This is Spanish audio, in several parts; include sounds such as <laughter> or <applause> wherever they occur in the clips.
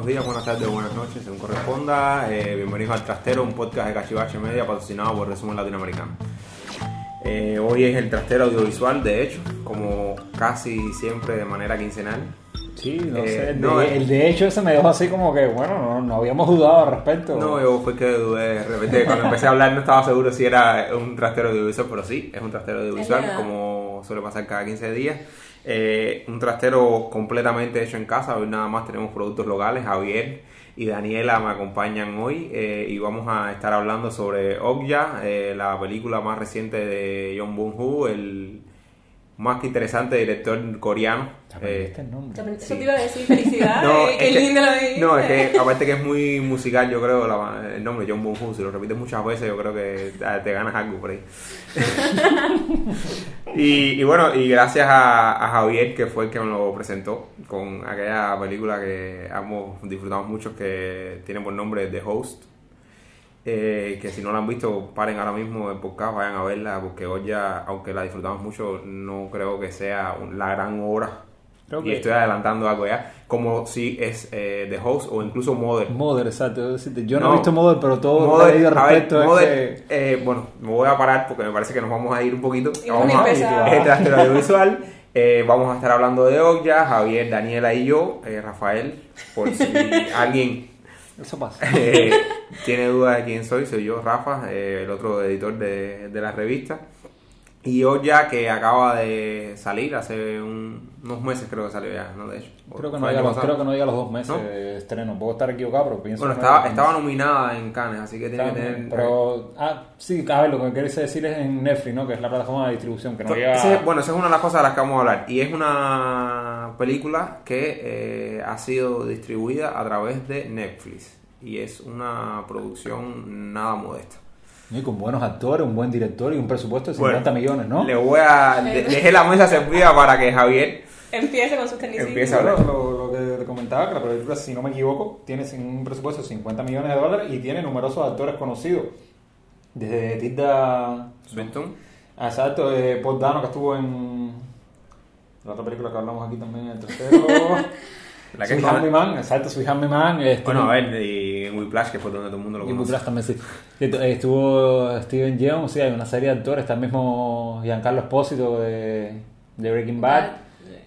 buenos días, buenas tardes, buenas noches, según corresponda. Eh, bienvenidos al Trastero, un podcast de Cachivache Media patrocinado por Resumen Latinoamericano. Eh, hoy es el Trastero Audiovisual, de hecho, como casi siempre de manera quincenal. Sí, no Eh, sé. no, de- eh. el de hecho ese me dejó así como que, bueno, no, no habíamos dudado al respecto. No, yo fue que dudé de repente. Cuando empecé a hablar no estaba seguro si era un trastero audiovisual, pero sí, es un trastero audiovisual, como suele pasar cada 15 días. Eh, un trastero completamente hecho en casa. Hoy nada más tenemos productos locales. Javier y Daniela me acompañan hoy eh, y vamos a estar hablando sobre Okja, eh, la película más reciente de John Bong-ho, el más que interesante director coreano. Eh, el nombre. Eso te iba a decir felicidades. <laughs> no, qué es que- lindo lo dijiste. no, es que aparte que es muy musical, yo creo, la- el nombre John Bong-ho, si lo repites muchas veces, yo creo que te, te ganas algo por ahí. <laughs> <laughs> y, y bueno, y gracias a, a Javier, que fue el que me lo presentó, con aquella película que ambos disfrutamos mucho, que tiene por nombre The Host. Eh, que si no la han visto, paren ahora mismo el podcast, vayan a verla, porque hoy ya, aunque la disfrutamos mucho, no creo que sea la gran obra. Creo y que- estoy adelantando algo ya, como si es eh, The Host o incluso Mother. Mother, exacto. Yo no, No. he visto Mother, pero todo lo que he a ver, respecto es Mother, que... eh, bueno, me voy a parar porque me parece que nos vamos a ir un poquito. Y Vamos a trastero audiovisual. Eh, vamos a estar hablando de Okja, Javier, Daniela y yo, eh, Rafael, por si <laughs> alguien Eso pasa. <laughs> tiene duda de quién soy, soy yo, Rafa, eh, el otro editor de, de la revista. Y Okja, que acaba de salir hace un- unos meses, creo que salió ya, ¿no? De hecho. Creo que, no llega los, creo que no llega a los dos meses ¿No? de estreno. Puedo estar equivocado, pero pienso Bueno, estaba, estaba nominada en Cannes, así que tiene que tener... Pero, ah, sí, a ver, lo que quieres decir es en Netflix, ¿no? Que es la plataforma de distribución, que no llega... Ese- bueno, esa es una de las cosas de las que vamos a hablar. Y es una película que eh, ha sido distribuida a través de Netflix. Y es una producción nada modesta. Y con buenos actores, un buen director y un presupuesto de 50 Bueno, millones, ¿no? Le voy a... de- dejé la mesa servida para que Javier... Empieza con sus tecnicismos. Empieza a Lo, hablar. lo- lo que te comentaba, que la película, si no me equivoco, tiene un presupuesto de 50 millones de dólares y tiene numerosos actores conocidos. Desde Tilda... Swinton. Ah, Exacto, eh, Paul Dano, que estuvo en la otra película que hablamos aquí también, el tercero. <laughs> La que Sweet Man, exacto, Sweet Hammy Man. este, Bueno, a ver, y en Whiplash, que fue donde todo el mundo lo Y conoce. Whiplash también sí. Estuvo Steven Yeun, sí, hay una serie de actores, está el mismo Giancarlo Espósito de, de Breaking Bad.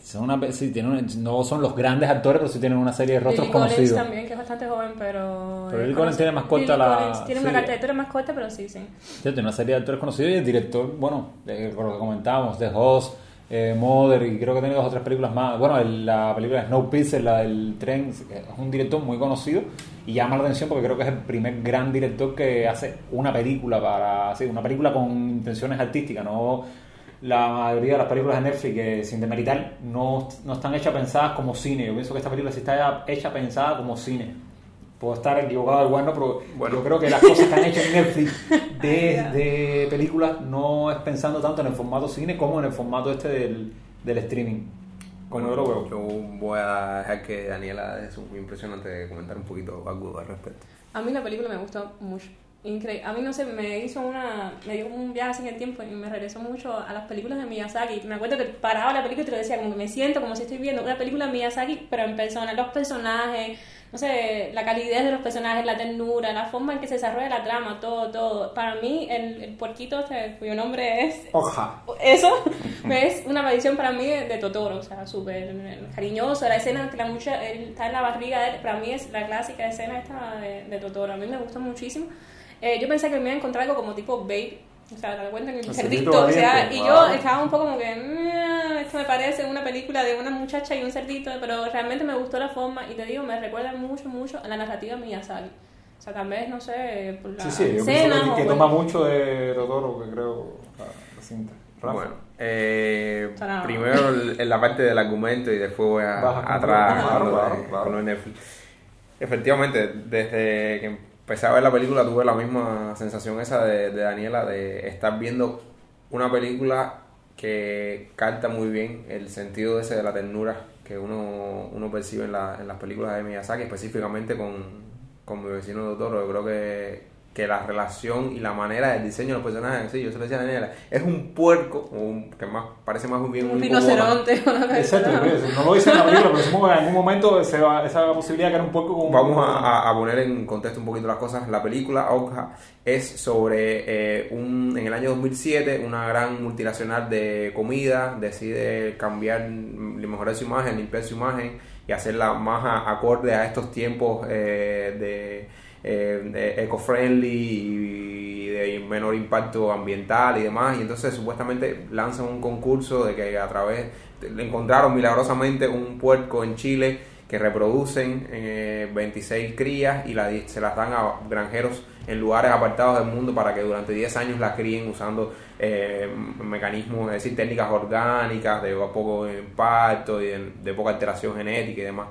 Son una, sí, tienen no son los grandes actores, pero sí tienen una serie de rostros Lily Collins conocidos. también, que es bastante joven, pero... Pero Lily Collins tiene más corta Lily la- Collins Tiene sí. una trayectoria más corta, pero sí, sí. Sí, tiene una serie de actores conocidos y el director, bueno, eh, por lo que comentábamos, The Host, eh, Mother y creo que tiene dos o tres películas más. Bueno, la película de Snowpiercer, la del tren, es un director muy conocido y llama la atención porque creo que es el primer gran director que hace una película para, una película con intenciones artísticas, no la mayoría de las películas de Netflix que sin demeritar no, no están hechas pensadas como cine. Yo pienso que esta película sí está hecha pensada como cine. Puedo estar equivocado del bueno, pero Bueno. yo creo que las cosas que han hecho en Netflix <laughs> de, de películas no es pensando tanto en el formato cine como en el formato este del, del streaming. Como yo lo veo. Yo voy a dejar que Daniela impresión antes de comentar un poquito algo al respecto. A mí la película me gustó mucho. Increíble. A mí no sé, me hizo una. Me dio como un viaje así en el tiempo y me regresó mucho a las películas de Miyazaki. Me acuerdo que paraba la película y te lo decía, como que me siento como si estoy viendo una película de Miyazaki, pero en persona. Los personajes, no sé, la calidez de los personajes, la ternura, la forma en que se desarrolla la trama, todo, todo. Para mí, el, el puerquito este, cuyo nombre es Oja. eso <laughs> es una aparición para mí de, de Totoro, o sea, súper cariñoso. La escena que la mucha él está en la barriga de él, para mí es la clásica escena esta de, de Totoro. A mí me gustó muchísimo. Eh, yo pensé que me iba a encontrar algo como tipo Babe, o sea, te cuenta que el cerdito, o sea, valiente, y wow. yo estaba un poco como que, "Mm, esto me parece una película de una muchacha y un cerdito, pero realmente me gustó la forma y te digo, me recuerda mucho, mucho a la narrativa de Miyazaki. O sea, tal vez, no sé, por la Sí, sí, yo escena que, que toma mucho de Totoro, que creo, la, la cinta. Rafa. Bueno, eh, primero en la parte del argumento y después voy a, Baja atrás Claro, claro. con lo de Netflix. Efectivamente, desde que empecé a ver la película tuve la misma sensación esa de, de Daniela de estar viendo una película que capta muy bien el sentido ese de la ternura que uno, uno percibe en, la- en las películas de Miyazaki, específicamente con, con mi vecino Totoro. Yo creo que que la relación y la manera del diseño de los personajes, sí, yo se lo decía a Daniela, es un puerco, un, que más parece más bien un, un rinoceronte. Exacto, no lo dice en la película, pero supongo que en algún momento se va, esa posibilidad que era un puerco con Vamos a, a, poner en contexto un poquito las cosas. La película Okja es sobre eh, un, en el año 2007 una gran multinacional de comida decide cambiar, mejorar su imagen, limpiar su imagen y hacerla más acorde a estos tiempos eh, de eh, eco-friendly y de menor impacto ambiental y demás. Y entonces supuestamente lanzan un concurso de que a través, encontraron milagrosamente un puerco en Chile que reproducen 26 eh, crías y se las dan a granjeros en lugares apartados del mundo para que durante 10 años las críen usando eh, mecanismos, es decir, técnicas orgánicas de poco impacto y de, de, poca alteración genética y demás.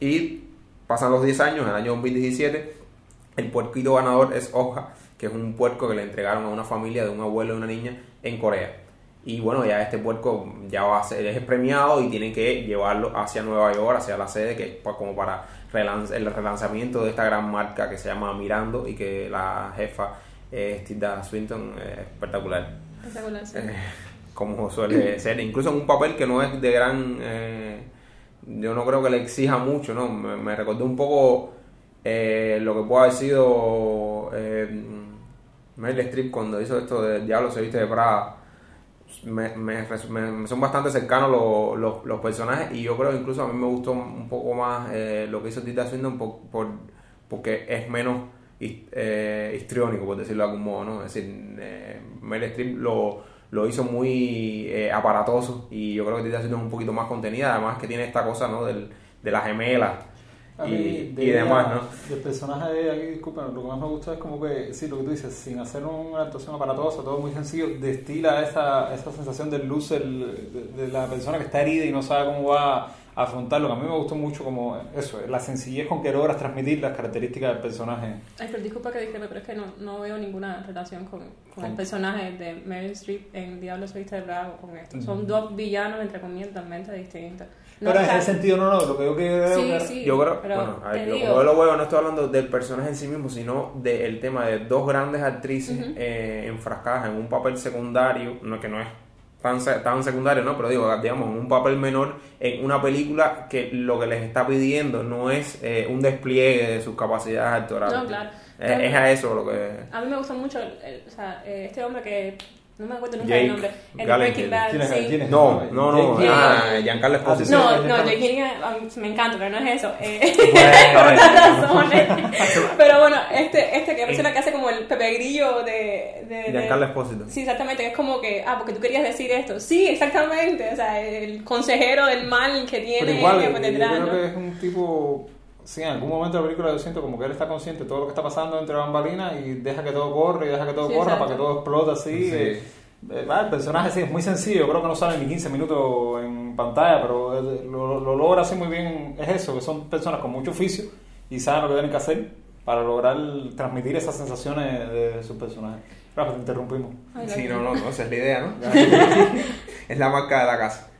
Y pasan los 10 años, en el año 2017 el puerquito ganador es Oja, que es un puerco que le entregaron a una familia de un abuelo y una niña en Corea. Y bueno, ya este puerco ya va a ser, es premiado y tienen que llevarlo hacia Nueva York, hacia la sede, que es como para el relanzamiento de esta gran marca que se llama Mirando y que la jefa es Tilda Swinton, es espectacular. Espectacular, sí. Eh, como suele ser, incluso en un papel que no es de gran... Eh, yo no creo que le exija mucho, ¿no? Me, me recordó un poco eh, lo que puede haber sido eh, Meryl Streep cuando hizo esto de Diablo se viste de Prada. Me, son bastante cercanos los, los, personajes y yo creo incluso a mí me gustó un poco más eh, lo que hizo Tita Swinton por, por, porque es menos eh, histriónico, por decirlo de algún modo, ¿no? Es decir, eh, Meryl Streep lo, lo hizo muy aparatoso y yo creo que Tita Swinton es un poquito más contenida, además que tiene esta cosa, ¿no? Del, de las gemelas y, demás, ¿no? El personaje de aquí, disculpen, lo que más me gusta es como que, sí, lo que tú dices, sin hacer una actuación aparatosa, todo muy sencillo, destila esa, esa sensación del luz de, la persona que está herida y no sabe cómo va a afrontarlo. A mí me gustó mucho como eso, la sencillez con que logras transmitir las características del personaje. Ay, pero disculpa que dije, pero es que no, no veo ninguna relación con, con el personaje de Meryl Streep en Diablo de Bravo con esto. Son dos villanos, entre comillas, totalmente distintos pero en ese sentido no, no, lo que yo quiero sí, sí, yo creo, bueno, a ver, yo, lo veo, no estoy hablando del personaje en sí mismo, sino del tema de dos grandes actrices eh, enfrascadas en un papel secundario, no que no es tan, tan secundario, ¿no? Pero digo, digamos, en un papel menor en una película que lo que les está pidiendo no es eh, un despliegue de sus capacidades actorales. No, claro. Es, a eso lo que... A mí me gusta mucho, o sea, eh, este hombre que no me acuerdo nunca el nombre. En Breaking Bad, sí. No, no, no. Ah, Giancarlo Esposito. No, no, Jake Gyllenhaal me encanta, pero no es eso. <laughs> Eh, <laughs> por razones. <laughs> pero bueno, este, este que parece la que hace como el Pepe Grillo de... de, Giancarlo Esposito. Sí, exactamente. Es como que, ah, porque tú querías decir esto. Sí, exactamente. O sea, el consejero del mal que tiene pero igual, que detrás, yo creo que es un tipo sí, en algún momento de la película yo siento como que él está consciente de todo lo que está pasando entre bambalinas y deja que todo corre y deja que todo corra para que todo explote así. Eh, eh, el personaje sí es muy sencillo, creo que no sale ni 15 minutos en pantalla, pero lo, lo, logra así muy bien. Es eso, que son personas con mucho oficio y saben lo que tienen que hacer para lograr transmitir esas sensaciones de sus personajes. Rafa, te interrumpimos. Sí, no, no, no, esa es la idea, ¿no? <laughs> es la marca de la casa.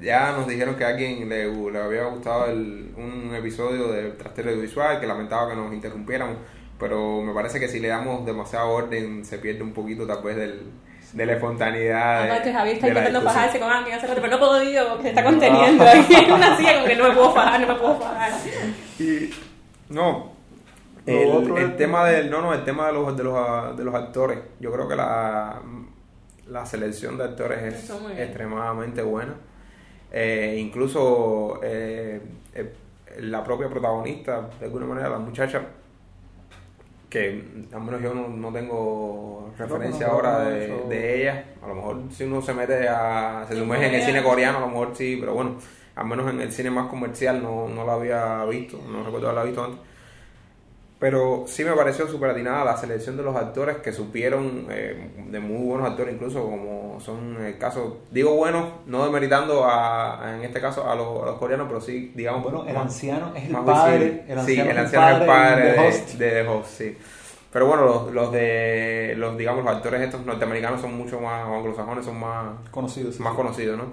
Ya nos dijeron que a alguien le, le había gustado el, un episodio de Trastero Audiovisual, que lamentaba que nos interrumpiéramos, pero me parece que si le damos demasiado orden se pierde un poquito tal vez del, de la espontaneidad. Aparte, Javier está intentando fajarse con alguien hace rato, pero no puedo podido porque se está conteniendo aquí en <laughs> una silla como que no me puedo fajar, no me puedo fajar. Y, no, el, el tema del no no el tema de los, de los de los actores. Yo creo que la, la selección de actores es extremadamente buena. Eh, incluso eh, eh, la propia protagonista de alguna manera la muchacha que al menos yo no, tengo referencia ahora de, ella. A lo mejor si uno se mete a se sumerge en el cine coreano a lo mejor sí pero bueno al menos en el cine más comercial no, no la había visto no recuerdo haberla visto antes pero sí me pareció súper atinada la selección de los actores que supieron, eh, de muy buenos actores incluso, como son el caso, digo bueno, no demeritando a, en este caso a los, coreanos, pero sí, digamos... Bueno, el anciano es el padre, el sí, el anciano es el padre de, de, de, Host, sí. Pero bueno, los, los de, los digamos, los actores estos norteamericanos son mucho más, anglosajones son más conocidos, más conocidos, ¿no?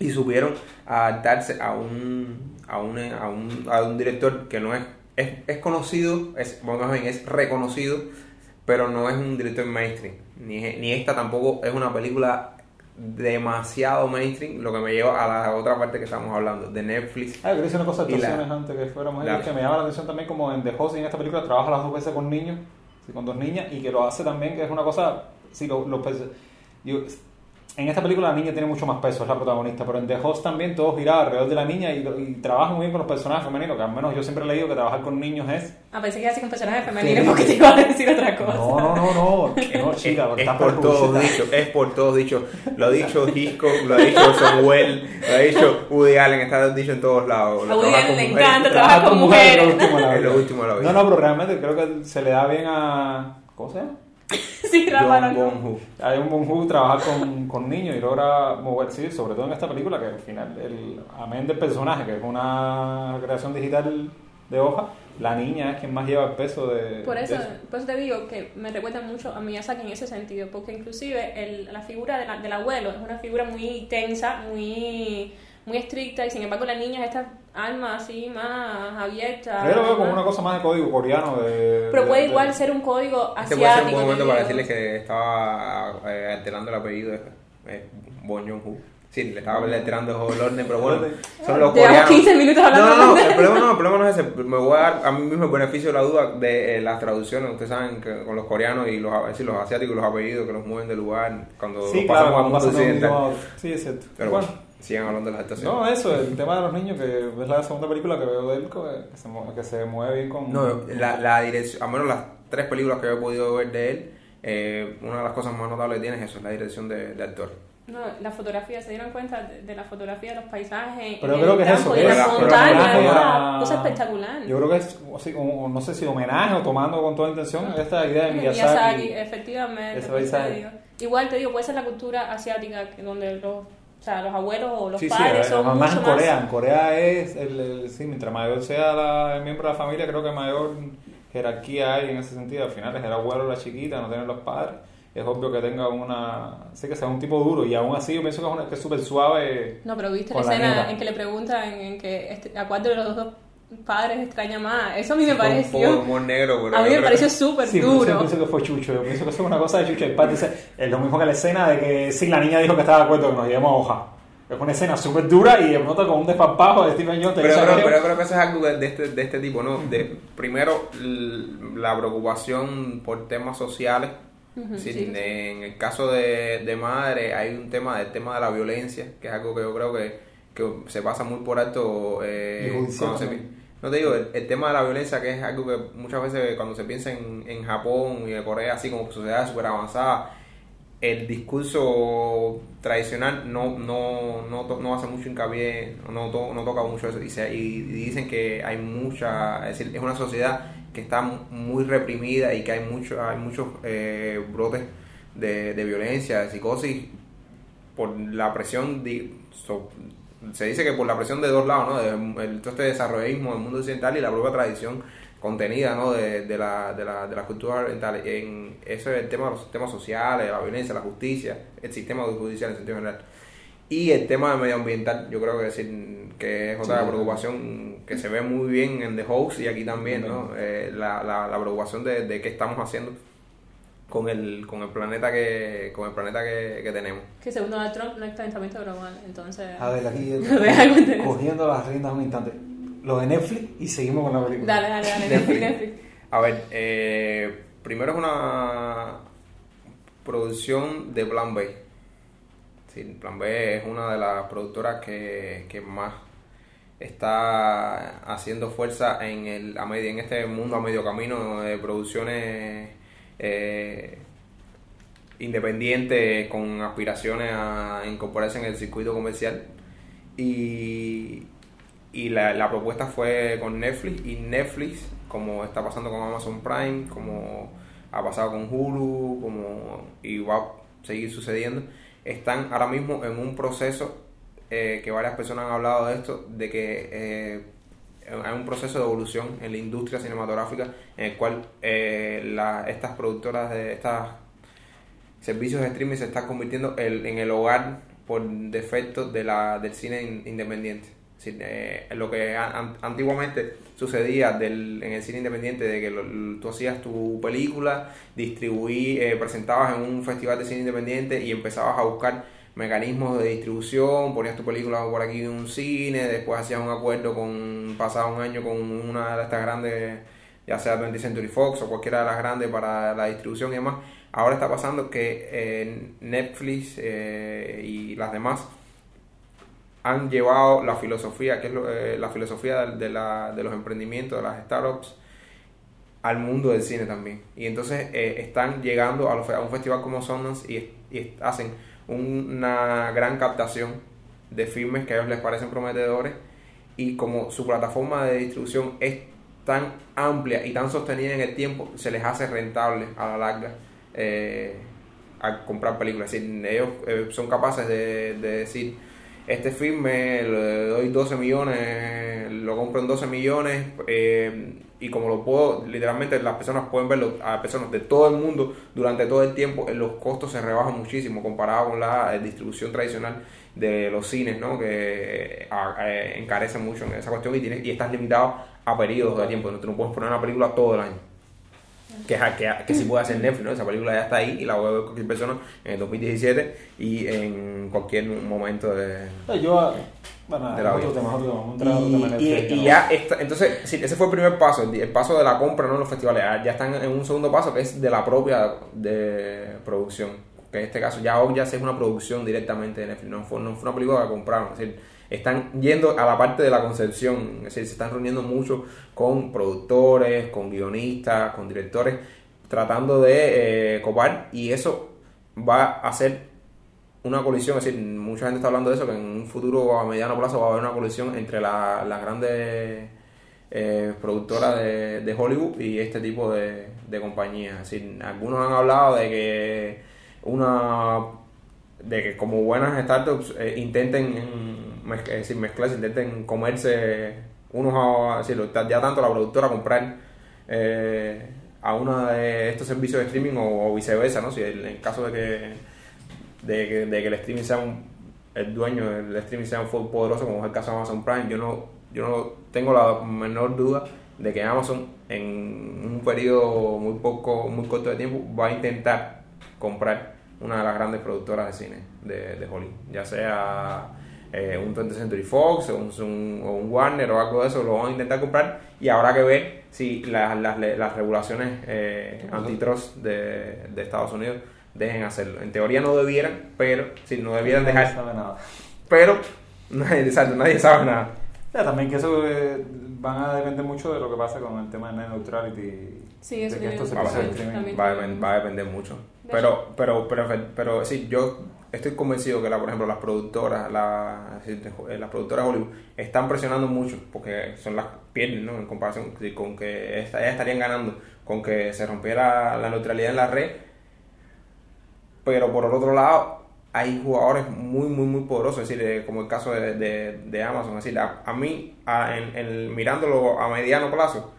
Y supieron adaptarse a un, a un, a un, a un director que no es es, es conocido, es, bueno, más bien es reconocido, pero no es un director mainstream. Ni, ni esta tampoco es una película demasiado mainstream, lo que me lleva a la otra parte que estamos hablando, de Netflix. Ah, quería decir una cosa de la- antes que fuéramos la- que me llama la atención también como en The Host y en esta película trabaja las dos veces con niños, con dos niñas, y que lo hace también, que es una cosa, sí, lo- perso- yo- en esta película la niña tiene mucho más peso, es la protagonista, pero en The Host también todo gira alrededor de la niña y, y trabaja muy bien con los personajes femeninos, que al menos yo siempre he leído que trabajar con niños es... Ah, pensé que iba a decir con personajes femeninos Sí. porque te iba a decir otra cosa. No, no, no, no, <laughs> no, es, chica, es estás por todos prejuiciada. dicho, es por todos dicho. Lo ha dicho Hitchcock, lo ha dicho Samuel, lo ha dicho Woody Allen, está dicho en todos lados. A Woody Trabajar Allen con le mujeres. encanta trabajar con mujeres. es lo último de la <laughs> Es lo último de la vida. No, no, pero realmente creo que se le da bien a... ¿Cómo se llama? <laughs> sí, Rafa, John. Bonhu. Hay un Bonhu trabajar con, con niños y logra mover, sí, sobre todo en esta película, que al final, el, amén del personaje, que es una creación digital de hoja, la niña es quien más lleva el peso de. Por de eso, por eso te digo que me recuerda mucho a Miyazaki en ese sentido, porque inclusive el- la figura de la- del abuelo es una figura muy tensa, muy, muy estricta, y sin embargo la niña es esta alma así más abierta. Yo lo veo como una cosa más de código coreano. De, Pero de- puede de- igual ser un código Este puede ser asiático. un buen momento para decirles que estaba eh, alterando el apellido de eh, Bon Joon-ho. Sí, le estaba alterando el orden, pero bueno, <laughs> son los Llevamos coreanos. 15 minutos hablando No, no, no, el problema no, el problema no es ese. <laughs> Me voy a dar a mí mismo el beneficio de la duda de eh, las traducciones. Ustedes saben que con los coreanos y los, decir, los asiáticos y los apellidos que los mueven de lugar cuando Sí, los claro, pasamos occidental. a. Sí, es cierto. Pero bueno, bueno, sigan hablando de las actuaciones. no, eso, el tema de los niños, que es la segunda película que veo de él, que se, que se mueve bien con. No, la, la dirección, al menos las tres películas que yo he podido ver de él, eh, una de las cosas más notables que tiene es eso, es la dirección de, de actor. No, la fotografía, ¿se dieron cuenta de, de la fotografía de los paisajes? Pero en creo que es eso, es- la pero montaña, homenaje es a- una cosa espectacular. Yo creo que es, así, como, no sé si homenaje o tomando con toda intención esta idea de Miyazaki, Miyazaki. efectivamente. Ese. Igual te digo, puede ser la cultura asiática, que donde los, o sea, los abuelos o los Sí, sí, padres son mucho en Corea, más... en Corea es, el, el- sí, mientras mayor sea la- el miembro de la familia, creo que mayor jerarquía hay en ese sentido. Al final es el abuelo la chiquita, no tienen los padres. Es obvio que tenga una, sí que sea un tipo duro y aún así yo pienso que es, una- que es súper suave. No, pero viste la escena en que le preguntan en que este- a cuál de los dos padres extraña más. Eso a mí me de pareció... humor negro, pero A mí me pareció súper Sí, pero yo duro. pienso que fue Chucho. Yo pienso que eso es una cosa de Chucho. El padre dice, es lo mismo que la escena de que sí, la niña dijo que estaba de acuerdo que nos llevemos a hoja. Es una escena súper dura y de pronto con un despapajo de Stephen Jones. Pero, pero creo que eso es algo de, de este, de este tipo, ¿no? De, primero, la preocupación por temas sociales. Sí, en el caso de, de madre hay un tema del tema de la violencia, que es algo que yo creo que, que se pasa muy por alto. eh, cuando se no te digo, el, el tema de la violencia, que es algo que muchas veces cuando se piensa en, en Japón y en Corea, así como sociedades súper avanzadas, el discurso tradicional no, no, no, to- no hace mucho hincapié, no, to- no toca mucho eso. Y, se- y dicen que hay mucha, es decir, es una sociedad que está mu- muy reprimida y que hay, mucho, hay muchos eh, brotes de, de violencia, de psicosis, por la presión, de, se dice que por la presión de dos lados, ¿no? El, todo este desarrollismo del mundo occidental y la propia tradición contenida ¿no? de, de, la, de, la, de la cultura oriental. En, eso es el tema de los temas sociales, la violencia, la justicia, el sistema judicial en sentido general. Y el tema medioambiental, yo creo que, decir, que es otra Sí. preocupación que se ve muy bien en The Host y aquí también, ¿no? Eh, la, la, la preocupación de, de qué estamos haciendo con el, con el planeta que, con el planeta que, que tenemos. Que según Donald Trump no hay calentamiento global, entonces... A ver, aquí <laughs> Realmente. cogiendo las riendas un instante. Lo de Netflix y seguimos con la película. Dale, dale, dale, Netflix. Netflix, Netflix. A ver, eh, primero es una producción de Plan B. Sí, Plan B es una de las productoras que, que más está haciendo fuerza en, el, a medio, en este mundo a medio camino de producciones eh, independientes con aspiraciones a incorporarse en el circuito comercial. Y, y la, la propuesta fue con Netflix y Netflix, como está pasando con Amazon Prime, como ha pasado con Hulu, como y va a seguir sucediendo, están ahora mismo en un proceso eh, que varias personas han hablado de esto, de que eh, hay un proceso de evolución en la industria cinematográfica en el cual eh, la- estas productoras de estos servicios de streaming se están convirtiendo el- en el hogar por defecto de la, del cine in- independiente. Eh, lo que an- antiguamente sucedía del, en el cine independiente, de que lo- tú hacías tu película, distribuí, eh, presentabas en un festival de cine independiente y empezabas a buscar mecanismos de distribución, ponías tu película por aquí en un cine, después hacías un acuerdo con, pasaba un año con una de estas grandes, ya sea 20th Century Fox o cualquiera de las grandes para la distribución y demás. Ahora está pasando que eh, Netflix eh, y las demás han llevado la filosofía, que es lo- eh, la filosofía de, la- de los emprendimientos, de las startups, al mundo del cine también. Y entonces eh, están llegando a, los a un festival como Sundance y, hacen una gran captación de filmes que a ellos les parecen prometedores y como su plataforma de distribución es tan amplia y tan sostenida en el tiempo, se les hace rentable a la larga eh, a comprar películas. Es decir, ellos eh, son capaces de decir, este filme le doy 12 millones, lo compro en 12 millones eh, y como lo puedo, literalmente las personas pueden verlo a personas de todo el mundo durante todo el tiempo, eh, los costos se rebajan muchísimo comparado con la eh, distribución tradicional de los cines, ¿no? que encarecen mucho en esa cuestión y, tienes, y estás limitado a periodos de tiempo, no, tú no puedes poner una película todo el año. Que, a- que, que sí puede hacer Netflix, ¿no? Esa película ya está ahí y la puede ver cualquier persona en el 2017 y en cualquier momento de, Yo, bueno, De la otro vida. tema, otro tema, y, tema y- y ya está, entonces, sí, ese fue el primer paso, el, el paso de la compra, no en los festivales. Ah, Ya están en un segundo paso que es de la propia de producción. Que en este caso ya hoy ya es una producción directamente de Netflix, no fue, no fue una película que compraron. Es decir, están yendo a la parte de la concepción, es decir, se están reuniendo mucho con productores, con guionistas, con directores, tratando de eh, copar y eso va a ser una colisión, es decir, mucha gente está hablando de eso, que en un futuro a mediano plazo va a haber una colisión entre la- las grandes eh, productoras de, de Hollywood y este tipo de, de compañías. Es decir, algunos han hablado de que una de que como buenas startups eh, intenten mez- es decir, mezclarse, intenten comerse unos a, es decir, ya tanto la productora comprar eh, a uno de estos servicios de streaming o, o viceversa, ¿no? Si en caso de que que, el streaming sea un, el dueño del streaming sea un poderoso como es el caso de Amazon Prime yo no yo no tengo la menor duda de que Amazon en un periodo muy poco muy corto de tiempo va a intentar comprar una de las grandes productoras de cine de, de Hollywood ya sea eh, un 20th Century Fox o un, un- o un Warner o algo de eso lo van a intentar comprar y habrá que ver si la- las, las regulaciones eh, antitrust de, de Estados Unidos dejen hacerlo. En teoría no debieran, pero si no debieran Nadie dejar, sabe nada. pero <laughs> nadie, exacto, nadie sabe nada. Ya, también que eso eh, van a depender mucho de lo que pase con el tema de net neutrality. Sí, eso de que esto se streaming. Va a, va a depender mucho. De Pero, pero, pero, pero, sí, yo estoy convencido que, la, por ejemplo, las productoras, la, de- las productoras de Hollywood están presionando mucho porque son las pierden, ¿no? En comparación con que esta- ellas estarían ganando con que se rompiera la neutralidad en la red. Pero por el otro lado, hay jugadores muy, muy, muy poderosos, es decir, eh, como el caso de, de- de Amazon. Es decir, a, a mí, a- en, en- mirándolo a mediano plazo,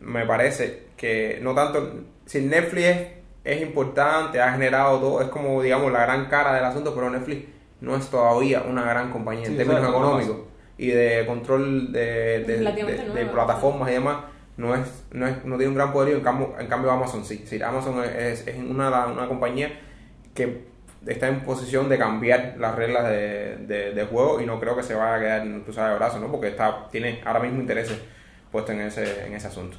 me parece que no tanto, si Netflix es, es importante, ha generado todo, es como, digamos, la gran cara del asunto, pero Netflix no es todavía una gran compañía en Sí, términos exacto, económicos y de control de, de- plataformas y demás. No, es, no, es, no tiene un gran poderío, en cambio, en cambio Amazon sí. Sí, Amazon es, es una, una compañía que está en posición de cambiar las reglas de, de, de juego y no creo que se vaya a quedar cruzada de brazos, ¿no? Porque está, tiene ahora mismo intereses puestos en ese, en ese asunto.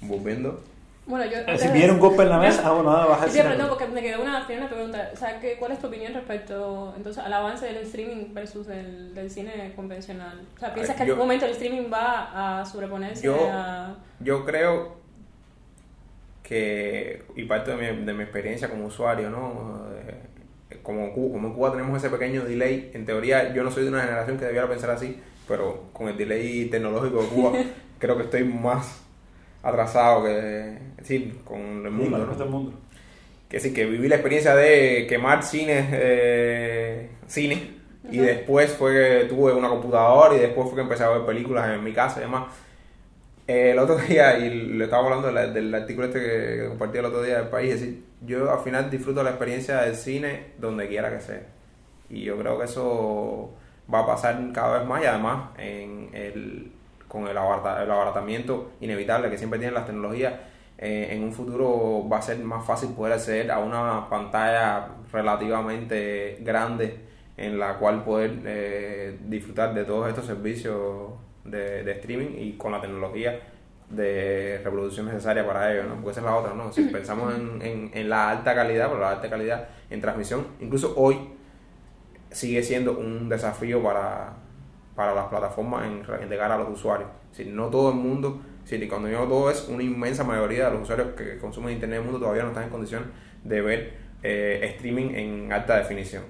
Volviendo. Bueno, yo... Eh, Si viene un golpe en la mesa, ah, bueno, nada, baja el Sí, pero cine. no, porque me quedó una, una pregunta. O sea, ¿qué, ¿cuál es tu opinión respecto entonces al avance del streaming versus del, del cine convencional? O sea, ¿piensas Ay, que en algún momento el streaming va a sobreponerse Yo- a... Yo creo que, y parte de mi, de mi experiencia como usuario, ¿no? Eh, Como, como en Cuba tenemos ese pequeño delay, en teoría yo no soy de una generación que debiera pensar así, pero con el delay tecnológico de Cuba <laughs> creo que estoy más atrasado que, sí, con el mundo, que sí, que viví la experiencia de quemar cines, eh, cine, y después fue que tuve una computadora y después fue que empecé a ver películas en mi casa y demás. El otro día, y le estaba hablando de la- del artículo este que, que compartí el otro día del país, es decir, yo al final disfruto la experiencia del cine donde quiera que sea. Y yo creo que eso va a pasar cada vez más y además en el, con el, abarata- el abaratamiento inevitable que siempre tienen las tecnologías, eh, en un futuro va a ser más fácil poder acceder a una pantalla relativamente grande en la cual poder eh, disfrutar de todos estos servicios de, de streaming y con la tecnología de reproducción necesaria para ello, ¿no? Porque esa es la otra, ¿no? Si pensamos en, en, en la alta calidad, pero la alta calidad en transmisión, incluso hoy sigue siendo un desafío para, para las plataformas en, en llegar a los usuarios. Si no todo el mundo, si cuando digo todo es una inmensa mayoría de los usuarios que consumen internet en el mundo todavía no están en condiciones de ver eh, streaming en alta definición.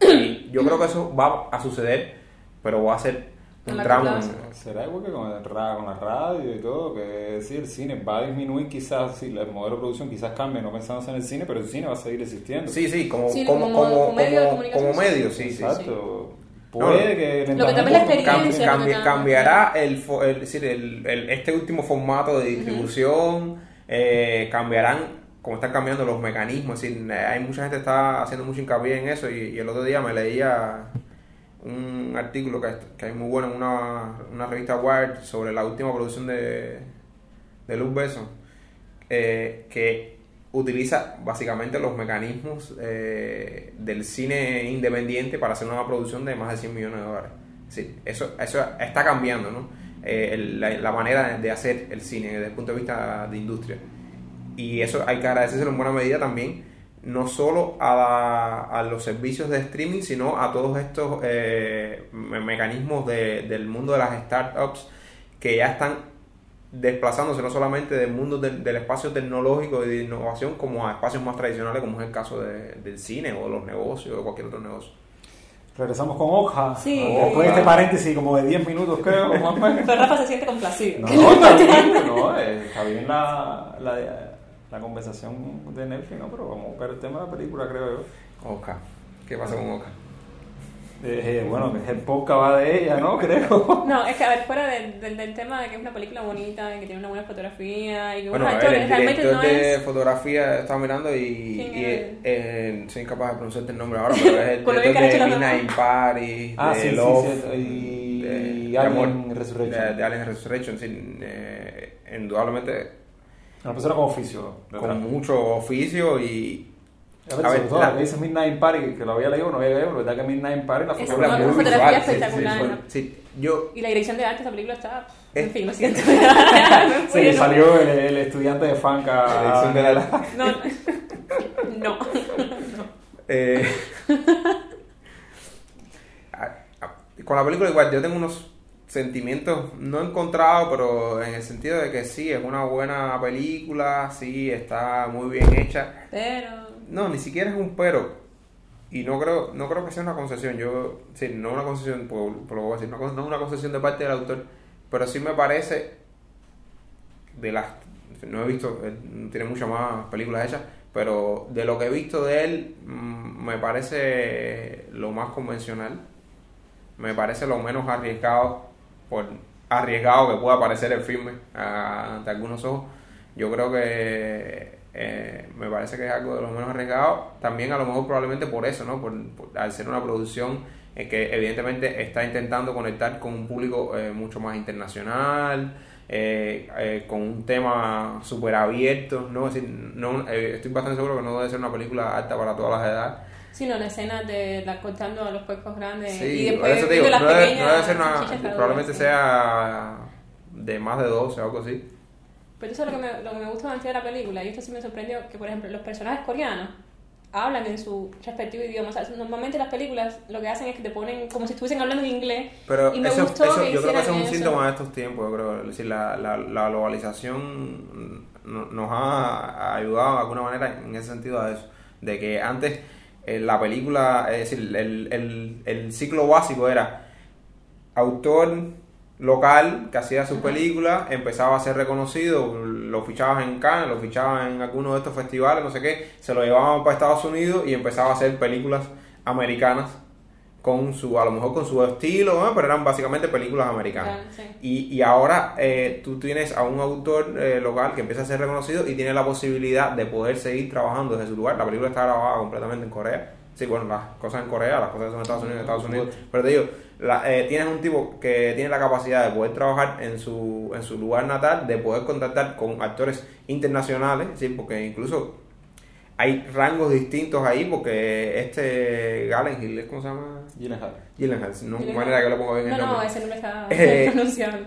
Y yo creo que eso va a suceder, pero va a ser un tramo. Será igual que con, el con la radio y todo, que sí, el cine va a disminuir quizás, sí, el modelo de producción quizás cambie, no pensamos en el cine, pero el cine va a seguir existiendo. Sí, sí, como, Sí, como, como- como, como medio como- medio, sí. sí, sí. Exacto. Puede que Lo que también la experiencia- no cambi- cambiará el, fo- el- el- el- este último formato de distribución, eh, cambiarán, como están cambiando los mecanismos, es decir, hay mucha gente que está haciendo mucho hincapié en eso y, y el otro día me leía un artículo que, que hay muy bueno en una, una revista Wired sobre la última producción de, de Luke Besson, eh, que utiliza básicamente los mecanismos eh, del cine independiente para hacer una producción de más de 100 millones de dólares. Sí, eso, eso está cambiando, ¿no? Eh, la, la manera de hacer el cine desde el punto de vista de industria. Y eso hay que agradecérselo en buena medida también, no solo a, la- a los servicios de streaming, sino a todos estos eh, me- mecanismos de- del mundo de las startups que ya están desplazándose no solamente del mundo del, del espacio tecnológico y de innovación como a espacios más tradicionales como es el caso de- del cine o de los negocios o cualquier otro negocio. Regresamos con Hoja. Sí. Después de este paréntesis como de 10 minutos, creo, o. Pero Rafa se siente complacido. No, no, está bien, <laughs> no, eh, está bien la, la, la conversación de Netflix, ¿no? Pero vamos a buscar el tema de la película, creo yo. Oka. ¿Qué pasa con Oka? Eh, eh, bueno, que el podcast va de ella, ¿no? <laughs> Creo. No, es que a ver, fuera del, del, del tema de que es una película bonita, y que tiene una buena fotografía y que Bueno, unos actores el realmente director no de es. fotografía estaba mirando y, ¿Quién y es? eh, soy incapaz de pronunciarte el nombre ahora, pero es el <laughs> director de Midnight Party, Ah, de sí, sí, Love, cierto, y- de, y de Alien Resurrection. De, de Alien Resurrection, sí, eh, indudablemente Una persona con oficio. detrás. con mucho oficio y A ver, A ver, todo, la- que dice Midnight Party, que lo había leído, no había leído, pero verdad que Midnight Party la Es fotografía una muy fotografía visual. sí, sí, espectacular, sí, ¿no? sí, yo Y la dirección de arte de esa película está. Eh. En fin, lo siento. <laughs> Sí, salió el, el estudiante de Fanca. La dirección de la- No. No. <laughs> Eh, <laughs> con la película igual yo tengo unos sentimientos no encontrados, pero en el sentido de que sí, es una buena película, sí, está muy bien hecha. Pero. No, ni siquiera es un pero. Y no creo, no creo que sea una concesión. Yo, sí, no una concesión, por, por lo que voy a decir, no, una concesión de parte del autor, pero sí me parece de las no he visto, él tiene muchas más películas hechas, pero de lo que he visto de él mm, me parece lo más convencional, me parece lo menos arriesgado, por arriesgado que pueda parecer el filme ante algunos ojos. Yo creo que eh, me parece que es algo de lo menos arriesgado, también a lo mejor probablemente por eso, ¿no? Por, al ser una producción que evidentemente está intentando conectar con un público eh, mucho más internacional, eh, eh, con un tema súper abierto, ¿no? Decir, no, eh, estoy bastante seguro que no debe ser una película alta para todas las edades. Sino la escena de la cortando a los puercos grandes Sí, y por después eso te digo, no las debe, pequeñas no debe ser una, probablemente sí. sea de más de 12 o algo así. Pero eso es lo que me, lo que me gusta de la película, y esto sí me sorprendió, que por ejemplo los personajes coreanos hablan en su respectivo idioma. O sea, normalmente las películas lo que hacen es que te ponen como si estuviesen hablando en inglés. Pero y me eso, gustó eso- que yo creo que eso es un hicieran síntoma de estos tiempos, yo creo. Es decir, la, la, la globalización no- nos ha ayudado de alguna manera en ese sentido a eso. De que antes la película, es decir, el, el, el ciclo básico era autor local que hacía sus películas, empezaba a ser reconocido, lo fichabas en Cannes, lo fichabas en alguno de estos festivales, no sé qué, se lo llevaban para Estados Unidos y empezaba a hacer películas americanas con su, a lo mejor con su estilo, ¿no? pero eran básicamente películas americanas. Sí. Y, y ahora eh, tú tienes a un autor eh, local que empieza a ser reconocido y tiene la posibilidad de poder seguir trabajando desde su lugar. La película está grabada completamente en Corea. Sí, bueno, las cosas en Corea, las cosas son en Estados Unidos, en Estados Unidos. Pero te digo, la- eh, tienes un tipo que tiene la capacidad de poder trabajar en su, en su lugar natal, de poder contactar con actores internacionales, ¿sí? porque incluso hay rangos distintos ahí, porque este Galen Hill, ¿cómo se llama? Gyllenhaal. Gyllenhaal, no Gyllenhaal. manera que lo ponga bien No, el no, nombre. ese nombre está <laughs> Eh, pronunciado.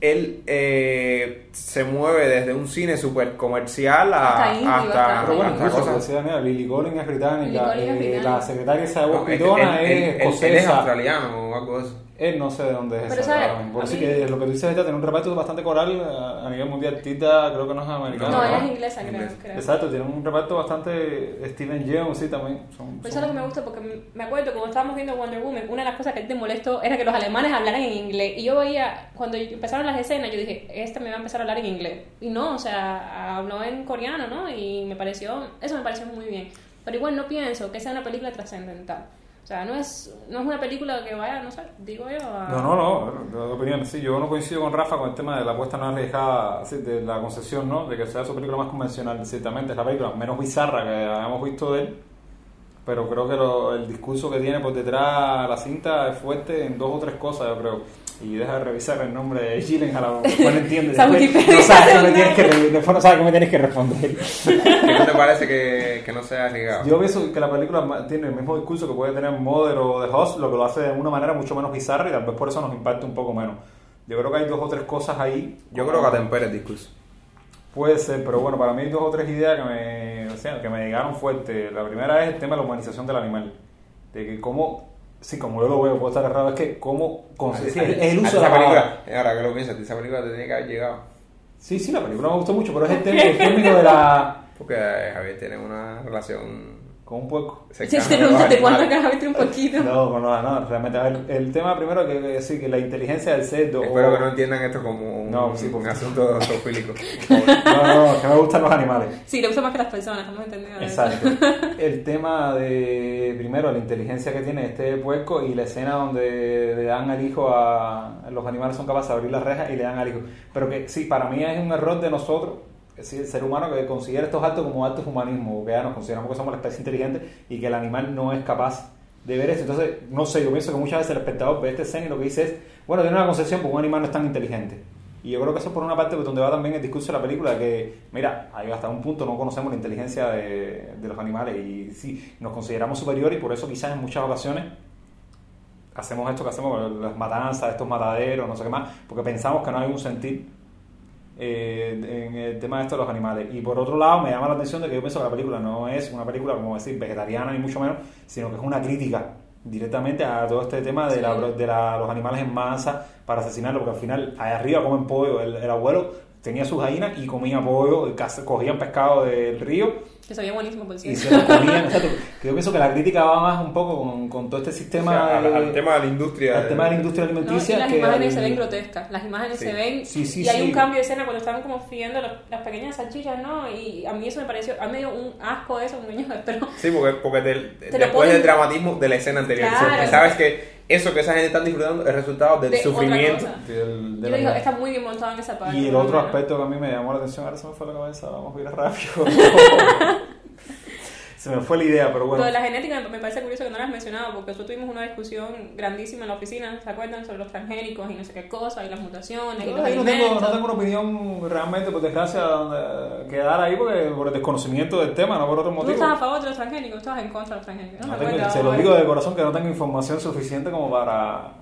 Él eh, se mueve desde un cine super comercial a, Hasta hasta. Pero bueno, hasta incluso, cosas- decía, mira, Lily Collins es británica, Lily Collins es eh, la secretaria esa de No, voz es él- es él- él- él es australiano o algo de eso. Él no sé de dónde es Pero, esa. Por A eso mí- que lo que tú dices ahorita tiene un reparto bastante coral a, a nivel mundial. Tita creo que no es americana. No, no, ella es inglesa, creo. Creo. Exacto, tiene un reparto bastante Steven Yeun, sí, también. Son, Pues son- eso es lo que me gusta porque me acuerdo cuando estábamos viendo Wonder Woman, una de las cosas que te molestó era que los alemanes hablaran en inglés. Y yo veía, cuando empezaron las escenas, yo dije, esta me va a empezar a hablar en inglés. Y no, o sea, habló en coreano, ¿no? Y me pareció, eso me pareció muy bien. Pero igual no pienso que sea una película trascendental. O sea, no es, no es una película que vaya, no sé, digo yo. No, no, no, de opinión, sí, yo no coincido con Rafa con el tema de la apuesta no arriesgada, sí, de la concesión, ¿no? De que sea su película más convencional, ciertamente es la película menos bizarra que hayamos visto de él, pero creo que lo- el discurso que tiene por detrás la cinta es fuerte en dos o tres cosas, yo creo. Y deja de revisar el nombre de Gyllenhaal, a lo mejor no entiendes. Después no sabes que me es tienes que, después no sabes que me tienes que responder. <laughs> ¿Qué no te parece que, que no sea arriesgado? Yo pienso que la película tiene el mismo discurso que puede tener Mother o The Host, lo que lo hace de una manera mucho menos bizarra y tal vez por eso nos impacta un poco menos. Yo creo que hay dos o tres cosas ahí. Yo creo que atempera el discurso. Puede ser, pero bueno, para mí hay dos o tres ideas que me, o sea, que me llegaron fuerte. La primera es el tema de la humanización del animal. De que cómo, sí, como yo lo veo, puedo estar errado, es que cómo, es el uso de la película, ahora que lo piensas, esa película te tenía que haber llegado. Sí, sí, la película me gustó mucho, pero es el, tema, el término de la... Porque eh, Javier tiene una relación con un puerco. <laughs> Sí, cercana se con los nota, te cuando animales. acá un poquito. No, no, no, no, realmente. A ver, el tema primero que, que sí, que la inteligencia del cerdo. Espero o- que no entiendan esto como un, No, sí, un asunto zoofílico. <laughs> No, no, no, que me gustan los animales. Sí, le gusta más que las personas, estamos entendiendo. eso. Exacto. <laughs> El tema de, primero, la inteligencia que tiene este puerco y la escena donde le dan al hijo a. Los animales son capaces de abrir las rejas y le dan al hijo. Pero que sí, para mí es un error de nosotros, decir, el ser humano, que considera estos actos como actos humanismo, que ya nos consideramos que somos la especie inteligente y que el animal no es capaz de ver eso. Entonces, no sé, yo pienso que muchas veces el espectador ve esta escena y lo que dice es, bueno, tiene una concepción porque un animal no es tan inteligente. Y yo creo que eso es por una parte pues, donde va también el discurso de la película, que, mira, hasta un punto no conocemos la inteligencia de, de los animales y sí, nos consideramos superiores y por eso quizás en muchas ocasiones hacemos esto que hacemos, las matanzas, estos mataderos, no sé qué más, porque pensamos que no hay un sentir eh, en el tema de esto de los animales. Y por otro lado, me llama la atención de que yo pienso que la película no es una película, como decir, vegetariana ni mucho menos, sino que es una crítica directamente a todo este tema de, la- de la- los animales en masa para asesinarlos, porque al final, ahí arriba comen pollo, el, el abuelo tenía sus gallinas y comía pollo, cogían pescado del río Que sabía buenísimo, por y cierto. se lo comían. <laughs> Que yo pienso que la crítica va más un poco con, con todo este O sistema sea, al, de- al tema de la industria. al tema de la industria No, y alimenticia. las que imágenes al- se ven grotescas, las imágenes Sí. se ven Sí, sí, y hay sí. un cambio de escena cuando estaban como friendo los- las pequeñas salchichas, ¿no? Y a mí eso me pareció, a mí me dio un asco eso, un niño, pero Sí, porque, porque Te lo después ponen- del dramatismo de la escena anterior. Claro. sabes que eso que esa gente está disfrutando es resultado del De sufrimiento. del- de yo digo, está muy bien montado en esa parte. Y el otro aspecto que a mí me llamó la atención, ahora se me fue la cabeza, vamos a ir rápido. <laughs> se me fue la idea, pero bueno. Lo de la genética me- parece curioso que no lo has mencionado, porque nosotros tuvimos una discusión grandísima en la oficina, ¿se acuerdan? Sobre los transgénicos y no sé qué cosa, y las mutaciones, y Yo los ahí no, tengo, no tengo una opinión realmente, por desgracia, donde quedar ahí porque, por el desconocimiento del tema, no por otro ¿Tú motivo. estás a favor de los transgénicos? ¿Tú estás en contra de los transgénicos? No me tengo- se lo digo de corazón que no tengo información suficiente como para,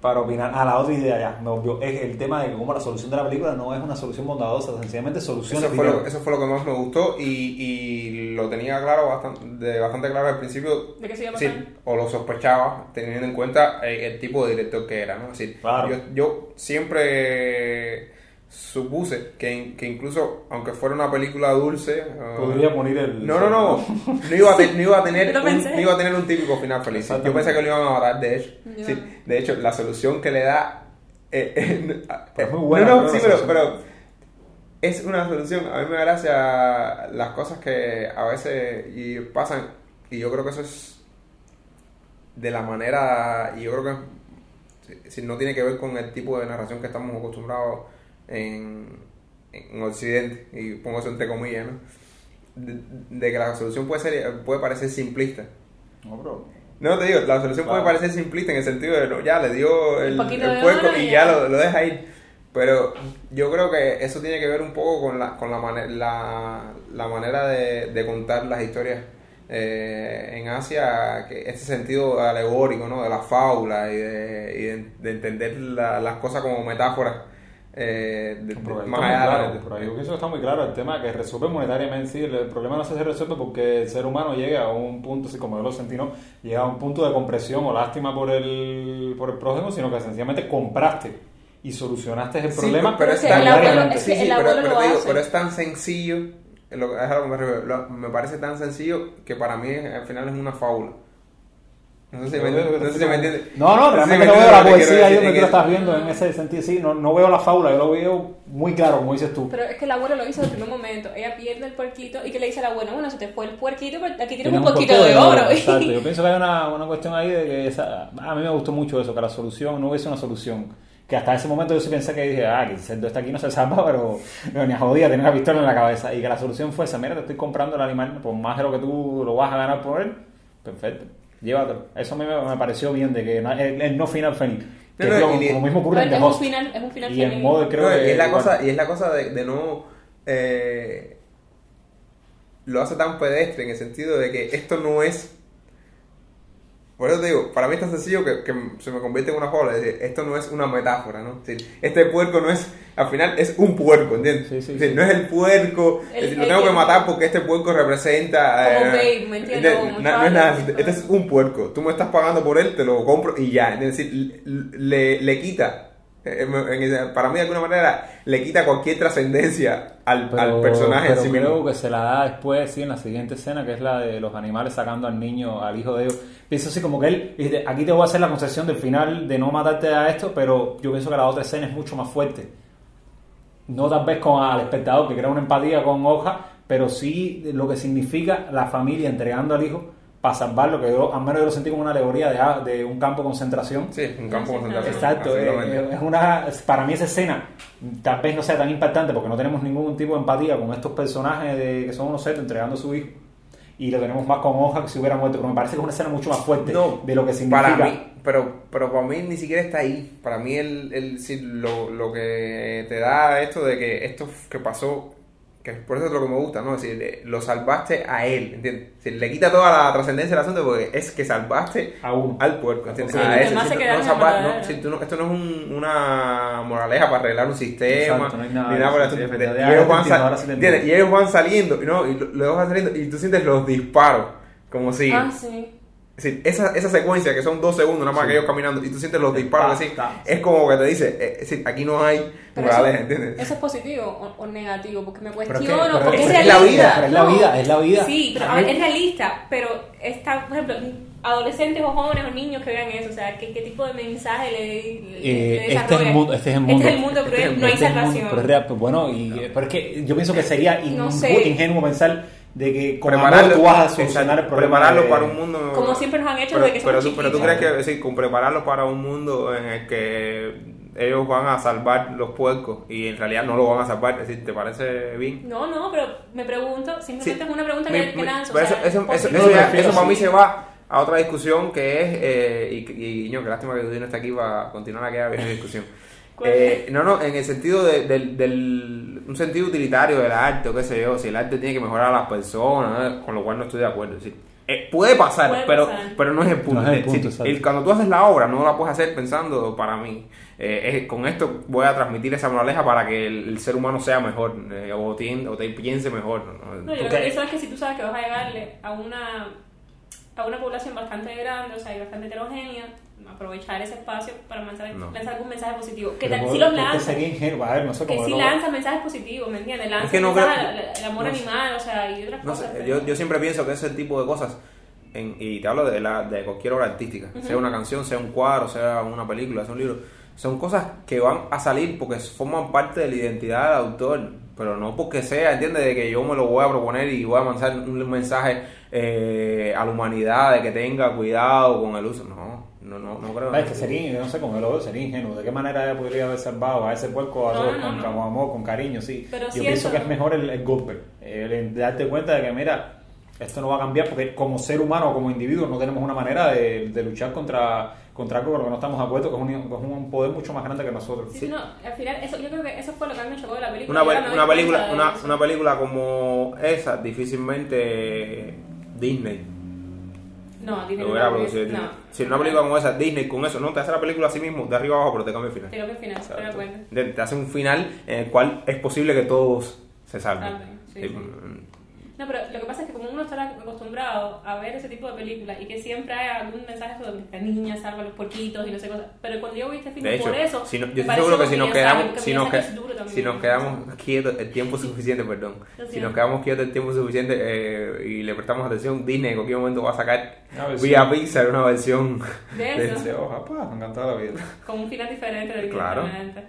para opinar. A la otra idea ya, me obvio, es el tema de que como la solución de la película no es una solución bondadosa, sencillamente solución Eso fue, lo, eso fue lo que más me gustó y, y lo tenía claro bastante, de bastante claro al principio. ¿De qué se iba a Sí, o lo sospechaba teniendo en cuenta eh, el tipo de director que era, ¿no? Es decir, Claro. yo, yo siempre supuse que, que incluso aunque fuera una película dulce uh, Podría morir el... no no no <laughs> no iba a, te- no iba a tener un, no iba a tener un típico final feliz. Yo pensé que lo iban a matar de hecho. Sí, de hecho la solución que le da eh, eh, Pero es muy buena, no no creo, sí la pero, es una solución. A mí me da gracia las cosas que a veces y pasan y yo creo que eso es de la manera y yo creo que si- si no tiene que ver con el tipo de narración que estamos acostumbrados en, en Occidente y pongo eso entre comillas ¿no? de, de que la solución puede ser puede parecer simplista No, bro. No, te digo, la solución puede Claro. parecer simplista en el sentido de, no, ya, le dio el, el puerco y ya ya. lo, lo deja ir. Pero yo creo que eso tiene que ver un poco con la, con la, mane- la, la manera de, de contar las historias eh, en Asia, que este sentido alegórico, ¿no? De la fábula y de, y de, de entender la- las cosas como metáforas. Eh, de- ahí más está muy allá claro, de- yo pienso que está muy claro el tema que resuelve monetariamente, sí, el, el problema no se resuelve porque el ser humano llega a un punto, así como yo lo sentí, ¿no? llega a un punto de compresión o lástima por el, por el prójimo, sino que sencillamente compraste y solucionaste el Sí, problema. pero Pero es tan, abuelo- es que sí, sí, pero, digo, pero es tan sencillo, lo- es a lo que me refiero, lo- me parece tan sencillo que para mí al final es una fábula. No sé si me, no sé si me entiendes. No, no, sé si realmente me no veo la poesía quiero ahí donde en tú lo estás viendo en ese sentido, sí, no, no veo la fábula, yo lo veo muy claro, como dices tú. Pero es que el abuelo lo hizo desde el primer momento. Ella pierde el puerquito y que le dice al abuelo, bueno, se te fue el puerquito, pero aquí tienes Tienes un poquito de oro. <laughs> Exacto, yo <laughs> pienso que hay una, una cuestión ahí de que esa- a mí me gustó mucho eso, que la solución no hubiese una solución. Que hasta ese momento yo sí pensé que dije, ah, que el cerdo está aquí no se salva, <laughs> pero no, ni a jodía, tener la pistola en la cabeza. Y que la solución fuese, mira, te estoy comprando el animal, por más de lo que tú lo vas a ganar por él, perfecto, llévatelo. Eso a mí me, me pareció bien, de que no- el, el no final feliz. Que No, es no, lo, y- como mismo ocurre en es The un final, es un final Y en feliz. modo creo No, que... y es la cosa, y es la cosa de, de no eh, lo hace tan pedestre en el sentido de que esto no es por eso te digo, para mí es tan sencillo que, que se me convierte en una fábula. Es decir, esto no es una metáfora, ¿no? Es decir, este puerco no es, al final es un puerco, ¿entiendes? Sí, sí, Es decir, sí. no es el puerco, El- es decir, lo tengo que que- matar porque este puerco representa. Como eh, Babe, ¿me entiendes? Na- no es nada, Charlie. este es un puerco. Tú me estás pagando por él, te lo compro y ya. Es decir, le, le quita. eh, Para mí, de alguna manera, le quita cualquier trascendencia al, al personaje pero en sí creo mismo. que se la da después, sí, en la siguiente escena, que es la de los animales sacando al niño, al hijo de ellos. Pienso así como que él, dice, aquí te voy a hacer la concesión del final de no matarte a esto, pero yo pienso que la otra escena es mucho más fuerte. No tal vez con al espectador que crea una empatía con Hoja, pero sí lo que significa la familia entregando al hijo para salvarlo, que yo, al menos yo lo sentí como una alegoría de, de un campo de concentración. Sí, un campo de concentración. Exacto, eh, absolutamente. es una para mí esa escena tal vez no sea tan impactante porque no tenemos ningún tipo de empatía con estos personajes de, que son unos setos entregando a su hijo y lo tenemos más con hoja que si hubiera muerto, pero me parece que es una escena mucho más fuerte No, de lo que significa. Para mí, pero, pero para mí ni siquiera está ahí. Para mí el, el, lo, lo que te da esto de que esto que pasó, que por eso es lo que me gusta, ¿no? Es decir, lo salvaste a él, ¿entiendes? Es decir, le quita toda la trascendencia del asunto porque es que salvaste A uno. al puerco, ¿entiendes? Sí, a demás Si no salvar- en no, si tú no- esto no es un- una moraleja para arreglar un sistema, Exacto, no hay nada ni nada por eso. Y ellos van saliendo, y no, y lo- luego van saliendo, y tú sientes los disparos, como si... Ah, sí. Es decir, esa, esa secuencia que son dos segundos nada más Sí. que ellos caminando y tú sientes los disparos así, es como que te dice, eh, es decir, aquí no hay eso, ¿entiendes? eso es positivo o, o negativo, porque me cuestiono, pero porque es es, la vida, pero es la No. vida, es la vida. Sí, pero a ver, es realista, pero está, por ejemplo, adolescentes o jóvenes o niños que vean eso, o sea, ¿qué, qué tipo de mensaje le, le- Eh, le este, es el mundo, este es el mundo. Este es el mundo cruel, no hay Este es el mundo, salvación. pero es real, pues bueno, y, eh, pero es que yo pienso que sería No sé. ingenuo pensar de que con amor Prepararlo, tú vas a solucionar el problema. prepararlo de- para un mundo... Como siempre nos han hecho pero, desde que pero, somos tú, pero tú crees que, decir, con prepararlo para un mundo en el que ellos van a salvar los puercos y en realidad no lo van a salvar, es decir, ¿te parece bien? No, no, pero me pregunto, simplemente Sí. es una pregunta Mi- que, lanzo. pero o sea, eso, eso, ¿es eso, eso ya- eso para mí sí. se va a otra discusión que es, eh, y, y, Ño, que lástima que tú no está aquí para continuar aquella vieja discusión. <laughs> ¿Cuál Eh, no, no, en el sentido de- del, del un sentido utilitario del arte o qué sé yo, si el arte tiene que mejorar a las personas, con lo cual no estoy de acuerdo. Es decir, eh, puede pasar, Puede pero, pasar. pero no es el punto. No es el punto, exacto. el- cuando tú haces la obra, no la puedes hacer pensando para mí. eh, es- con esto voy a transmitir esa moraleja para que el, el ser humano sea mejor eh, o, tien- o te piense mejor. ¿no? No, yo lo que pienso es que si tú sabes que vas a llegarle a una, a una población bastante grande, o sea, y bastante heterogénea, aprovechar ese espacio para lanzar, No. lanzar algún mensaje positivo. Que si los porque lanzan, sería ingenuo, a ver, no sé que sí lo- lanza mensajes positivos, ¿me entiendes? Lanza Es que no mensajes creo- el amor no sé. animal, o sea, y otras No cosas. sé, pero- yo, yo siempre pienso que ese tipo de cosas, en- y te hablo de, la, de cualquier obra artística, sea una canción, sea un cuadro, sea una película, sea un libro, son cosas que van a salir porque forman parte de la identidad del autor, pero no porque sea, ¿entiendes? De que yo me lo voy a proponer y voy a mandar un mensaje eh, a la humanidad de que tenga cuidado con el uso. No, no, no, no creo. Es que sería, yo no sé cómo yo lo veo, sería ingenuo. ¿De qué manera ella podría haber salvado a ese puerco a No, todos no, con, no. con amor, con cariño? Sí. Pero yo pienso eso- que es mejor el, el golpe, el, el darte cuenta de que, mira, esto no va a cambiar porque como ser humano o como individuo no tenemos una manera de, de luchar contra, contra algo con lo que no estamos de acuerdo, que es, un, que es un poder mucho más grande que nosotros. Sí, sí, no, al final, eso, yo creo que eso fue lo que a mí me chocó de la película. Una, pe- una película una, una película como esa difícilmente Disney No, lo Disney hubiera no, producido. no. Si una película como esa, Disney con eso, no te hace la película así mismo, de arriba abajo, pero te cambia el final. Creo que al final, acuerdo. Te, te hace un final en el cual es posible que todos se salven. Salven, sí, sí. No, pero lo que pasa es que como uno está acostumbrado a ver ese tipo de películas y que siempre hay algún mensaje sobre que la niña salva a los porquitos y no sé cosas, pero cuando yo vi este film De hecho, por eso, si no- yo estoy seguro que si nos quedamos, si nos, que- si nos quedamos quietos el tiempo suficiente, perdón, si nos quedamos quietos el tiempo suficiente eh, y le prestamos atención, Disney en cualquier momento va a sacar vía Pixar una versión De de eso. Dice, oh, papá, me encantaba la vida. con un final diferente Claro. definitivamente.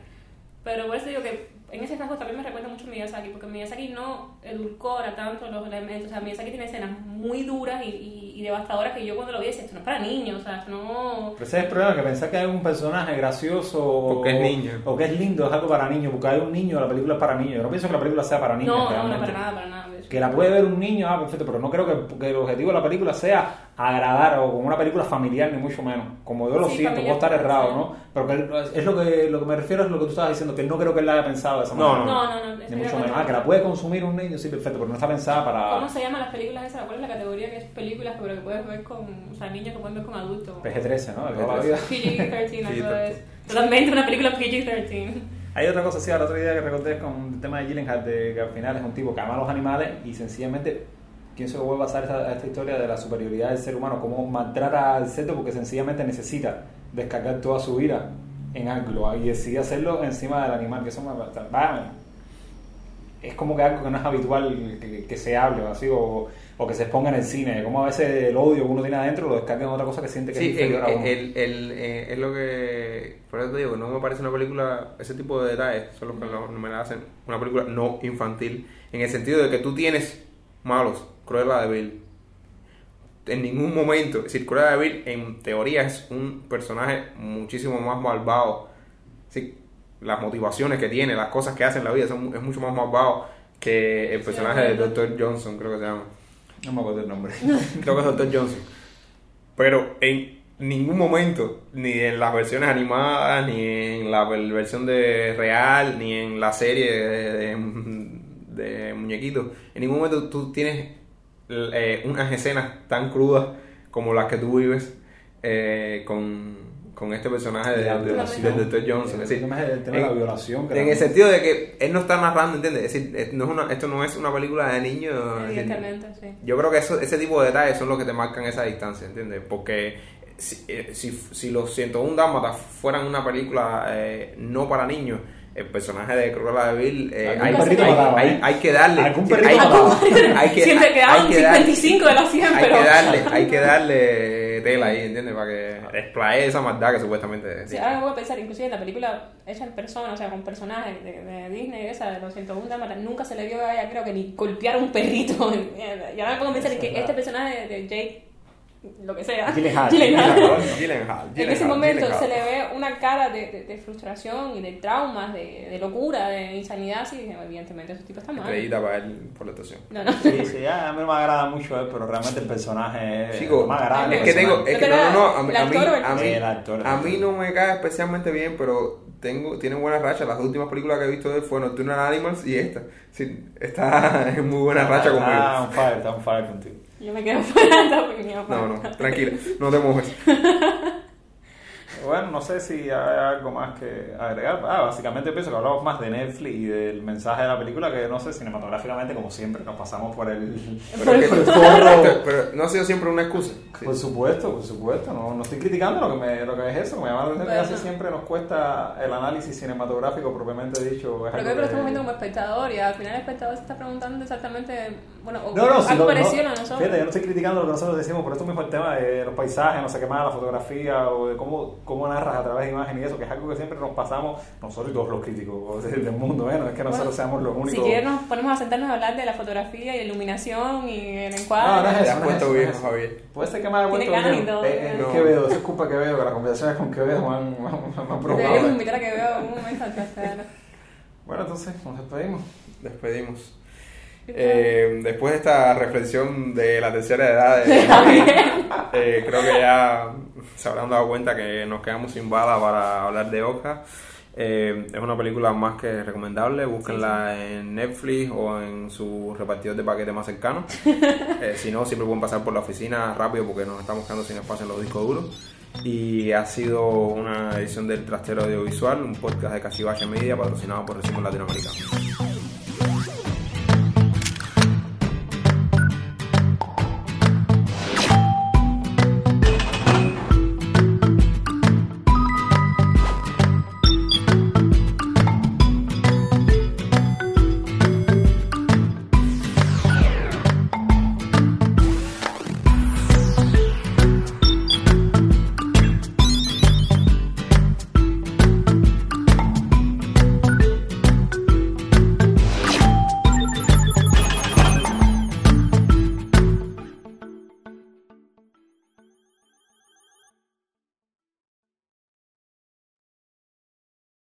Pero por eso digo que en ese caso también me recuerda mucho a Miyazaki, porque Miyazaki no edulcora tanto los elementos. O sea, Miyazaki tiene escenas muy duras y, y- y devastadoras que yo cuando lo vi decía, esto no es para niños, o sea, esto no... Pero ese es el problema, que pensar que hay un personaje gracioso o, Porque es niño. o que es lindo es algo para niños, porque hay un niño, la película es para niños. Yo no pienso que la película sea para niños. No, no, no, realmente. para nada, para nada. Que la puede ver un niño, ah, perfecto, pero no creo que, que el objetivo de la película sea agradar o como una película familiar, ni mucho menos. Como yo lo Sí, siento, puedo estar errado, sí. ¿no? Pero que es lo que, lo que me refiero es lo que tú estabas diciendo, que no creo que él la haya pensado de esa No, manera. No, no, no. Ni mucho menos. Ah, que la puede consumir un niño, sí, perfecto, pero no está pensada para ¿Cómo se llaman las películas esas? ¿Cuál es la categoría que es películas pero que puedes ver con, o sea, niños que pueden ver con adultos? PG-13, ¿no? De toda la PG-13. vida. PG-13, Sí, eso es. Totalmente una película PG-13. Hay otra cosa, sí, la otra idea que recordé con el tema de Gyllenhaal, de que al final es un tipo que ama a los animales y sencillamente, ¿quién se vuelve a basar esta, historia de la superioridad del ser humano? Cómo maltrata al cerdo porque sencillamente necesita descargar toda su ira en algo y decide hacerlo encima del animal, que eso me va- es como que algo que no es habitual que, que se hable así, o que se exponga en el cine, como a veces el odio que uno tiene adentro lo descarga en otra cosa que siente que Sí, es el, inferior a uno. el- el- eh, es lo que. Por eso te digo, no me parece una película. Ese tipo de detalles son los que no, no me la hacen una película no infantil. En el sentido de que tú tienes malos, Cruella de Vil. En ningún momento. Es decir, Cruella de Vil, en teoría, es un personaje muchísimo más malvado. Sí, las motivaciones que tiene, las cosas que hace en la vida, son, es mucho más malvado que el Sí, personaje de entiendo. Dr. Johnson, creo que se llama. No me acuerdo el nombre. <laughs> Creo que es Dr. Johnson. Pero en ningún momento, ni en las versiones animadas, ni en la ver- versión de real, ni en la serie de, de- de muñequitos, en ningún momento tú tienes eh, unas escenas tan crudas como las que tú vives eh, con, con este personaje de, La de- Dr. Johnson. Es decir, el tema de la violación, en el sentido de que él no está narrando, ¿entiendes? Es decir, es- no es una- esto no es una película de niños. sí. yo creo que eso, ese tipo de detalles son los que te marcan esa distancia, ¿entiendes? Porque si, eh, si, si los 101 Dálmatas fueran una película eh, no para niños, el personaje de Cruella de Vil, eh, hay, hay- hay- hay que darle. Algún hay- perrito hay- que- Siempre quedaban hay que dar- 55 de los 100, hay pero... que darle, hay que darle tela ahí, ¿entiendes? Para que explaye esa maldad que supuestamente Sí, ahora me voy a pensar, inclusive en la película hecha en persona, o sea, con personajes de, de Disney, esa de los 101 Dálmatas, nunca se le vio a ella, creo que ni golpear a un perrito. <laughs> y ahora me pongo a pensar en que este personaje de Jake, lo que sea, Gyllenhaal. Gyllenhaal, en ese momento Gyllenhaal. se le ve una cara de, de- de frustración y de traumas, de, de locura, de insanidad, sí, dije, evidentemente ese tipo está mal. Estrellita para él por la actuación. No, no. Sí, sí, a mí no me agrada mucho él, pero realmente el personaje es Chico, no me agrada. es que tengo, es que no, no, no, a mí, ¿El a mí, actor o el a mí, a mí no me cae especialmente bien, pero tengo, tiene buena racha. Las últimas películas que he visto de él fue Nocturnal Animals y esta. Sí, está <laughs> en muy buena racha Está conmigo. on fire, está on fire contigo. Yo me quedo fuera de esta opinión. No, no, tranquila, no te mojes. <laughs> Bueno, no sé si hay algo más que agregar. Ah, básicamente pienso que hablamos más de Netflix y del mensaje de la película que, no sé, cinematográficamente, como siempre, nos pasamos por el... <laughs> Pero, por el pero no ha sido siempre una excusa. Sí. Por supuesto, por supuesto. No, no estoy criticando lo que, me, lo que es eso. Me llama la atención que casi siempre nos cuesta el análisis cinematográfico propiamente dicho. es Pero creo que lo estamos viendo como espectador y al final el espectador se está preguntando exactamente, bueno, o No, no, algo no, parecido no, a nosotros. Fíjate, yo no estoy criticando lo que nosotros decimos, por esto mismo el tema de los paisajes, no sé qué más, la fotografía, o de cómo, cómo narras a través de imagen y eso, que es algo que siempre nos pasamos nosotros y todos los críticos del mundo, ¿eh? no es que nosotros Bueno, seamos los únicos. Si quieres nos ponemos a sentarnos a hablar de la fotografía y la iluminación y el No, encuadre. no es Te eso, has no es puesto eso, no es bien. Javier. Puede ser que me haya puesto bien. Eh, eh, no. Quevedo, eso es culpa de Quevedo, que las conversaciones con Quevedo me han, me han- me invitar a que vea un momento. Bueno, entonces nos despedimos. Despedimos. Eh, después de esta reflexión de la tercera edad, de, <laughs> eh, creo que ya se habrán dado cuenta que nos quedamos sin bala para hablar de Oscar. Eh, es una película más que recomendable, búsquenla en Netflix o en su repartidor de paquete más cercano. <laughs> Eh, si no, siempre pueden pasar por la oficina rápido porque nos estamos quedando sin espacio en los discos duros. Y ha sido una edición del Trastero Audiovisual, un podcast de Casi Media patrocinado por Recimo Latinoamericano.